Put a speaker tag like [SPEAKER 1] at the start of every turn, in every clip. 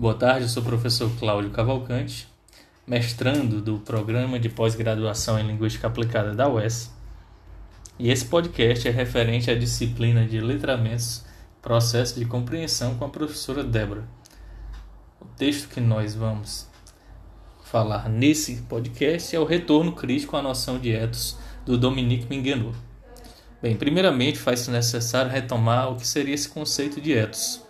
[SPEAKER 1] Boa tarde, eu sou o professor Cláudio Cavalcante, mestrando do Programa de Pós-Graduação em Linguística Aplicada da UES. E esse podcast é referente à disciplina de Letramentos, Processo de Compreensão com a professora Débora. O texto que nós vamos falar nesse podcast é o Retorno Crítico à Noção de Etos, do Dominique Minguenot. Bem, primeiramente faz-se necessário retomar o que seria esse conceito de etos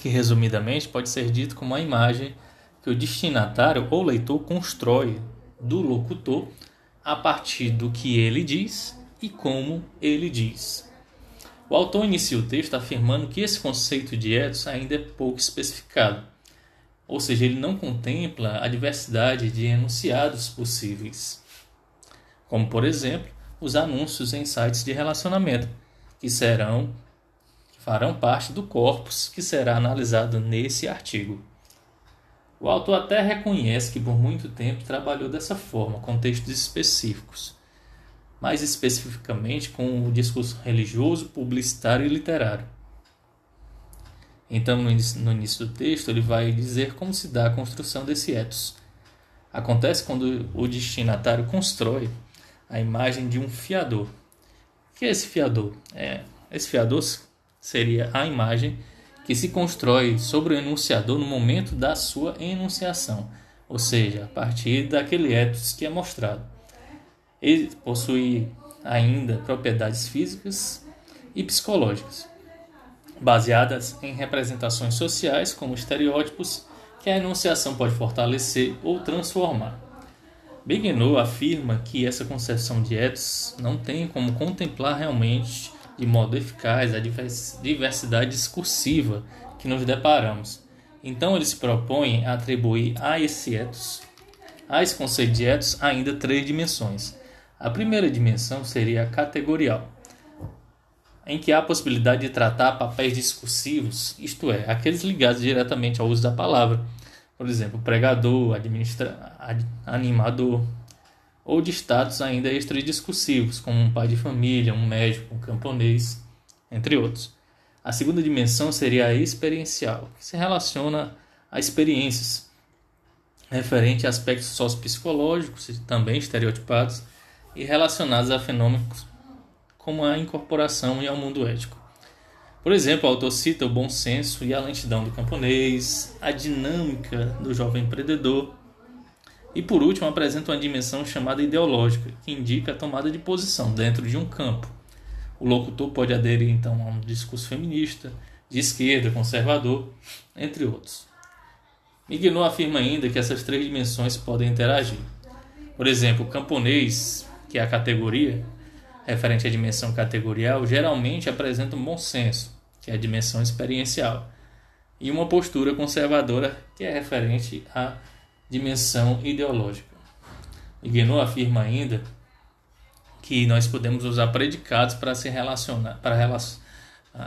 [SPEAKER 1] que resumidamente pode ser dito como a imagem que o destinatário ou leitor constrói do locutor a partir do que ele diz e como ele diz. O autor inicia o texto afirmando que esse conceito de ethos ainda é pouco especificado, ou seja, ele não contempla a diversidade de enunciados possíveis, como por exemplo os anúncios em sites de relacionamento, que serão farão parte do corpus que será analisado nesse artigo. O autor até reconhece que por muito tempo trabalhou dessa forma, com textos específicos, mais especificamente com o discurso religioso, publicitário e literário. Então, no início do texto, ele vai dizer como se dá a construção desse ethos. Acontece quando o destinatário constrói a imagem de um fiador. O que é esse fiador? É, esse fiador seria a imagem que se constrói sobre o enunciador no momento da sua enunciação, ou seja, a partir daquele ethos que é mostrado. Ele possui ainda propriedades físicas e psicológicas, baseadas em representações sociais como estereótipos que a enunciação pode fortalecer ou transformar. Beguenot afirma que essa concepção de ethos não tem como contemplar realmente de modo eficaz a diversidade discursiva que nos deparamos. Então ele se propõe a atribuir a esse ethos, a esse conceito de ethos, ainda três dimensões. A primeira dimensão seria a categorial, em que há a possibilidade de tratar papéis discursivos, isto é, aqueles ligados diretamente ao uso da palavra, por exemplo, pregador, administra, animador, ou de status ainda extradiscursivos, como um pai de família, um médico, um camponês, entre outros. A segunda dimensão seria a experiencial, que se relaciona a experiências referente a aspectos sociopsicológicos, também estereotipados, e relacionados a fenômenos como a incorporação e ao mundo ético. Por exemplo, o autor cita o bom senso e a lentidão do camponês, a dinâmica do jovem empreendedor, e por último, apresenta uma dimensão chamada ideológica, que indica a tomada de posição dentro de um campo. O locutor pode aderir então a um discurso feminista, de esquerda, conservador, entre outros. Miguel afirma ainda que essas três dimensões podem interagir. Por exemplo, o camponês, que é a categoria, referente à dimensão categorial, geralmente apresenta um bom senso, que é a dimensão experiencial, e uma postura conservadora, que é referente à dimensão ideológica. Guénot afirma ainda que nós podemos usar predicados para se relacionar, para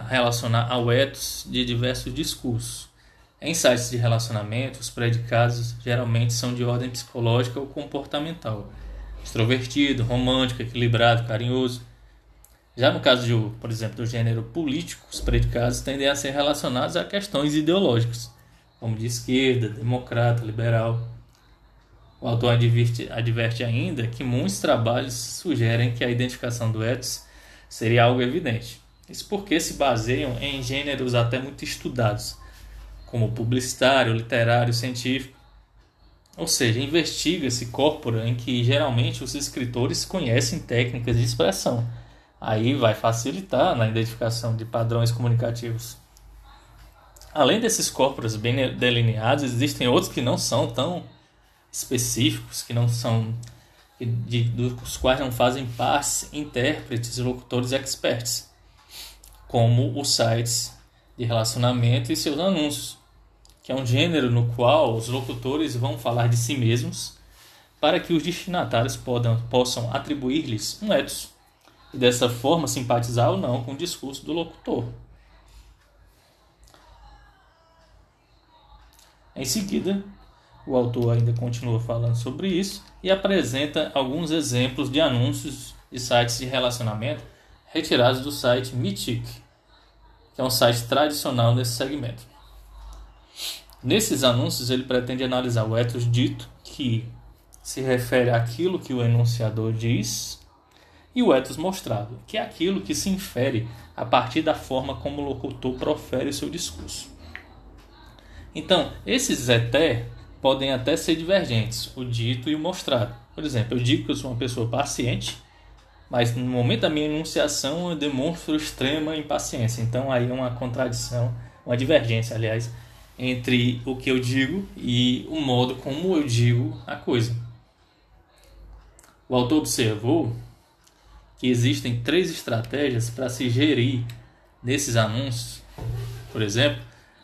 [SPEAKER 1] relacionar ao ethos de diversos discursos. Em sites de relacionamento, os predicados geralmente são de ordem psicológica ou comportamental. Extrovertido, romântico, equilibrado, carinhoso. Já no caso, de, por exemplo, do gênero político, os predicados tendem a ser relacionados a questões ideológicas, como de esquerda, democrata, liberal. O autor adverte, adverte ainda que muitos trabalhos sugerem que a identificação do ethos seria algo evidente. Isso porque se baseiam em gêneros até muito estudados, como publicitário, literário, científico. Ou seja, investiga-se corpora em que geralmente os escritores conhecem técnicas de expressão. Aí vai facilitar na identificação de padrões comunicativos. Além desses corpos bem delineados, existem outros que não são tão específicos que não são de, dos quais não fazem parte intérpretes, locutores experts, como os sites de relacionamento e seus anúncios, que é um gênero no qual os locutores vão falar de si mesmos para que os destinatários podam, possam atribuir-lhes um ethos e dessa forma simpatizar ou não com o discurso do locutor. Em seguida, o autor ainda continua falando sobre isso e apresenta alguns exemplos de anúncios de sites de relacionamento retirados do site Mythic, que é um site tradicional nesse segmento. Nesses anúncios, ele pretende analisar o ethos dito, que se refere àquilo que o enunciador diz, e o ethos mostrado, que é aquilo que se infere a partir da forma como o locutor profere o seu discurso. Então, esses eté podem até ser divergentes, o dito e o mostrado. Por exemplo, eu digo que eu sou uma pessoa paciente, mas no momento da minha enunciação eu demonstro extrema impaciência. Então aí é uma contradição, uma divergência, aliás, entre o que eu digo e o modo como eu digo a coisa. O autor observou que existem três estratégias para se gerir nesses anúncios, por exemplo,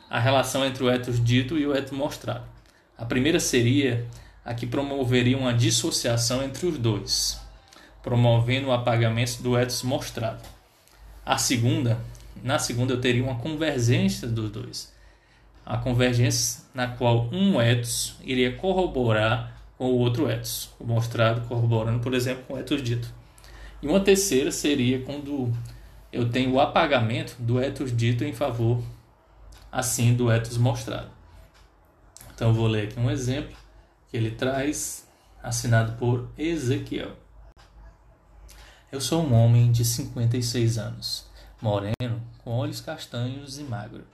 [SPEAKER 1] a relação entre o ethos dito e o ethos mostrado. A primeira seria a que promoveria uma dissociação entre os dois, promovendo o apagamento do ethos mostrado. A segunda, na segunda eu teria uma convergência dos dois, a convergência na qual um ethos iria corroborar com o outro ethos, o mostrado corroborando, por exemplo, com o ethos dito. E uma terceira seria quando eu tenho o apagamento do ethos dito em favor, assim, do ethos mostrado. Então vou ler aqui um exemplo que ele traz, assinado por Ezequiel. Eu sou um homem de 56 anos, moreno, com olhos castanhos e magro,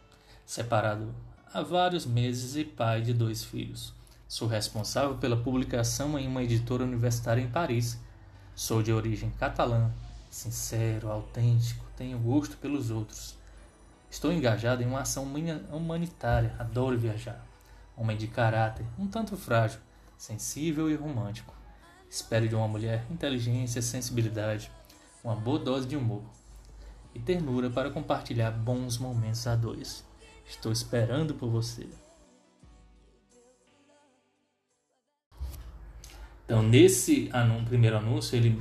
[SPEAKER 1] separado há vários meses e pai de dois filhos. Sou responsável pela publicação em uma editora universitária em Paris Sou de origem catalã, sincero, autêntico, tenho gosto pelos outros. Estou engajado em uma ação humanitária, adoro viajar. Homem de caráter, um tanto frágil, sensível e romântico. Espero de uma mulher inteligência, sensibilidade, uma boa dose de humor e ternura para compartilhar bons momentos a dois. Estou esperando por você. Então, nesse anúncio, primeiro anúncio, ele,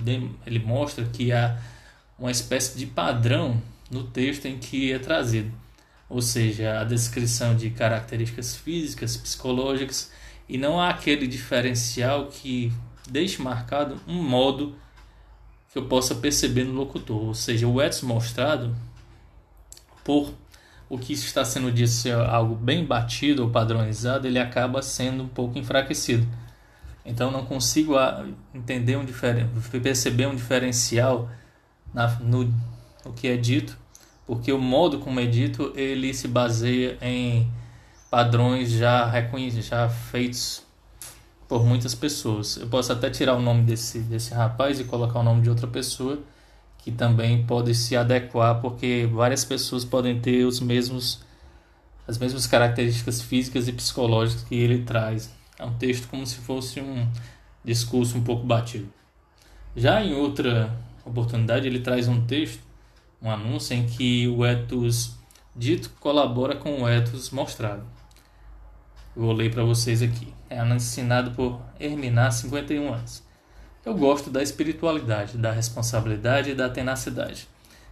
[SPEAKER 1] ele mostra que há uma espécie de padrão no texto em que é trazido, ou seja, a descrição de características físicas, psicológicas, e não há aquele diferencial que deixe marcado um modo que eu possa perceber no locutor, ou seja, o ethos mostrado por o que está sendo dito ser algo bem batido ou padronizado, ele acaba sendo um pouco enfraquecido. Então não consigo entender um perceber um diferencial na, no, no que é dito, porque o modo como é dito ele se baseia em padrões já reconhecidos, já feitos por muitas pessoas. Eu posso até tirar o nome desse, desse rapaz e colocar o nome de outra pessoa que também pode se adequar, porque várias pessoas podem ter os mesmos as mesmas características físicas e psicológicas que ele traz. É um texto como se fosse um discurso um pouco batido. Já em outra oportunidade, ele traz um texto, um anúncio em que o ethos dito colabora com o ethos mostrado. Vou ler para vocês aqui. É assinado por Herminar, 51 anos. Eu gosto da espiritualidade, da responsabilidade e da tenacidade.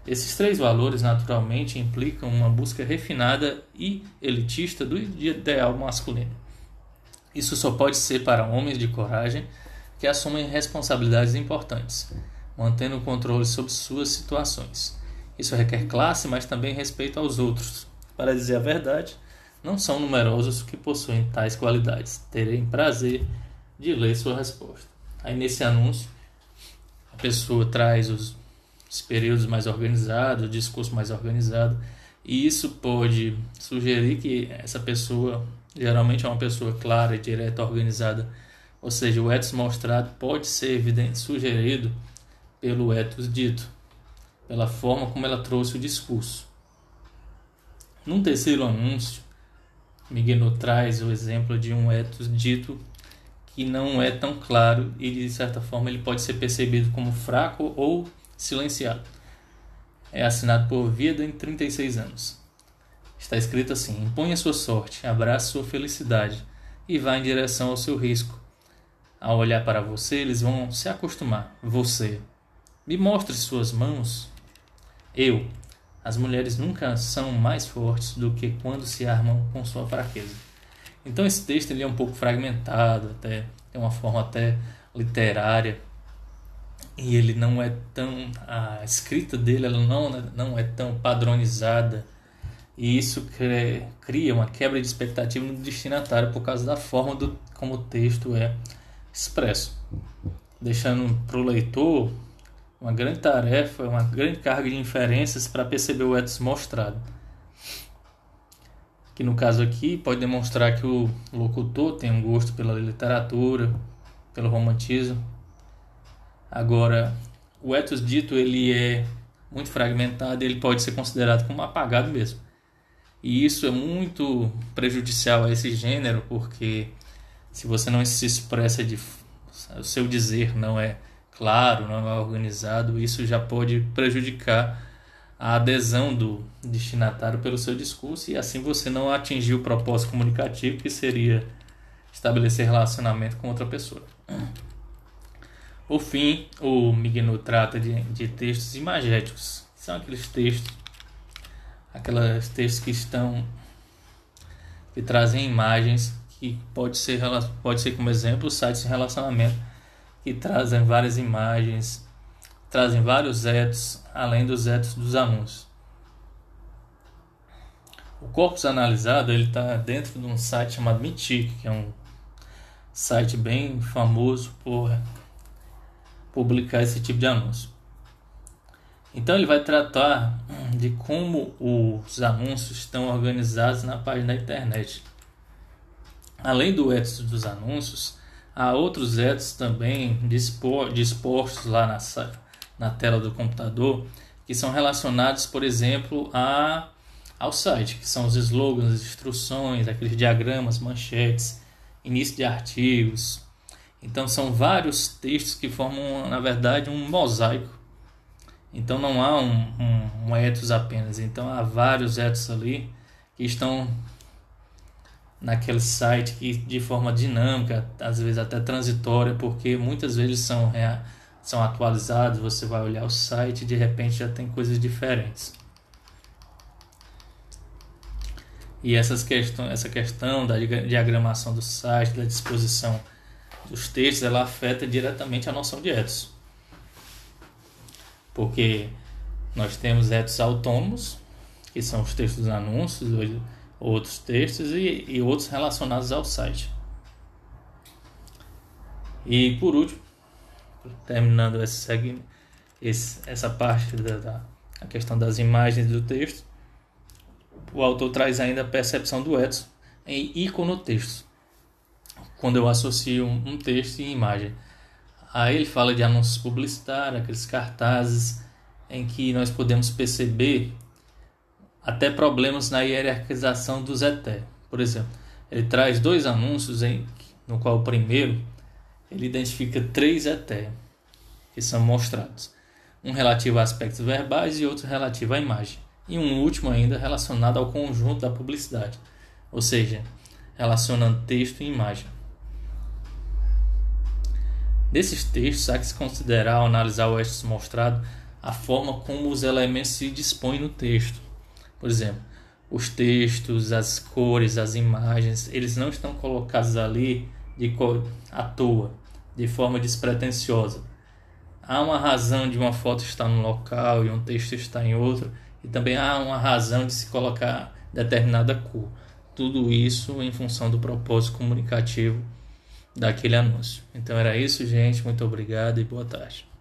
[SPEAKER 1] Esses três valores naturalmente implicam uma busca refinada e elitista do ideal masculino. Isso só pode ser para homens de coragem que assumem responsabilidades importantes, mantendo o controle sobre suas situações. Isso requer classe, mas também respeito aos outros. Para dizer a verdade, não são numerosos os que possuem tais qualidades. Terei prazer de ler sua resposta. Aí nesse anúncio, a pessoa traz os, os períodos mais organizados, o discurso mais organizado, e isso pode sugerir que essa pessoa geralmente é uma pessoa clara, direta, organizada. Ou seja, o ethos mostrado pode ser evidente, sugerido pelo ethos dito, pela forma como ela trouxe o discurso. Num terceiro anúncio, Miguel traz o exemplo de um ethos dito que não é tão claro e de certa forma ele pode ser percebido como fraco ou silenciado. É assinado por Vida em 36 anos. Está escrito assim: imponha sua sorte, abrace sua felicidade e vá em direção ao seu risco. Ao olhar para você, eles vão se acostumar. Você. Me mostre suas mãos. Eu. As mulheres nunca são mais fortes do que quando se armam com sua fraqueza. Então esse texto ele é um pouco fragmentado, até é uma forma até literária e ele não é tão a escrita dele ela não não é tão padronizada E isso cria uma quebra de expectativa no destinatário por causa da forma do, como o texto é expresso, deixando para o leitor uma grande tarefa, uma grande carga de inferências para perceber o ethos mostrado. Que no caso aqui pode demonstrar que o locutor tem um gosto pela literatura, pelo romantismo. Agora, o ethos dito ele é muito fragmentado, ele pode ser considerado como apagado mesmo. E isso é muito prejudicial a esse gênero, porque se você não se expressa de o seu dizer não é claro, não é organizado, isso já pode prejudicar a adesão do destinatário pelo seu discurso e assim você não atingir o propósito comunicativo que seria estabelecer relacionamento com outra pessoa. Por fim, o Miguel trata de, de textos imagéticos, são aqueles textos, aqueles textos que estão que trazem imagens que pode ser pode ser como exemplo sites de relacionamento que trazem várias imagens, trazem vários etos, além dos etos dos anúncios. O corpus analisado ele está dentro de um site chamado Mitic, que é um site bem famoso por publicar esse tipo de anúncio. Então ele vai tratar de como os anúncios estão organizados na página da internet. Além do ethos dos anúncios, Há outros ethos também dispostos lá na, na tela do computador que são relacionados, por exemplo, a, ao site, que são os slogans, as instruções, aqueles diagramas, manchetes, início de artigos. Então são vários textos que formam, na verdade, um mosaico. Então não há um, um, um apenas, então há vários ethos ali que estão naquele site que de forma dinâmica, às vezes até transitória, porque muitas vezes são, são atualizados, você vai olhar o site e de repente já tem coisas diferentes. E essas questão, essa questão da diagramação do site, da disposição dos textos, ela afeta diretamente a noção de ethos. Porque nós temos ethos autônomos, que são os textos dos anúncios, outros textos e, e outros relacionados ao site. E por último, terminando esse, esse, essa parte da, da a questão das imagens do texto, o autor traz ainda a percepção do Edson em iconotexto, quando eu associo um, um texto e imagem. Aí ele fala de anúncios publicitários, aqueles cartazes em que nós podemos perceber até problemas na hierarquização dos ET. Por exemplo, ele traz dois anúncios em, no qual o primeiro ele identifica três ET que são mostrados. Um relativo a aspectos verbais e outro relativo à imagem. E um último ainda relacionado ao conjunto da publicidade, ou seja, relacionando texto e imagem. Desses textos, há que se considerar ao analisar o eixo mostrado a forma como os elementos se dispõem no texto por exemplo, os textos, as cores, as imagens, eles não estão colocados ali de à toa, de forma despretensiosa. Há uma razão de uma foto estar num local e um texto estar em outro, e também há uma razão de se colocar determinada cor. Tudo isso em função do propósito comunicativo daquele anúncio. Então era isso, gente. Muito obrigado e boa tarde.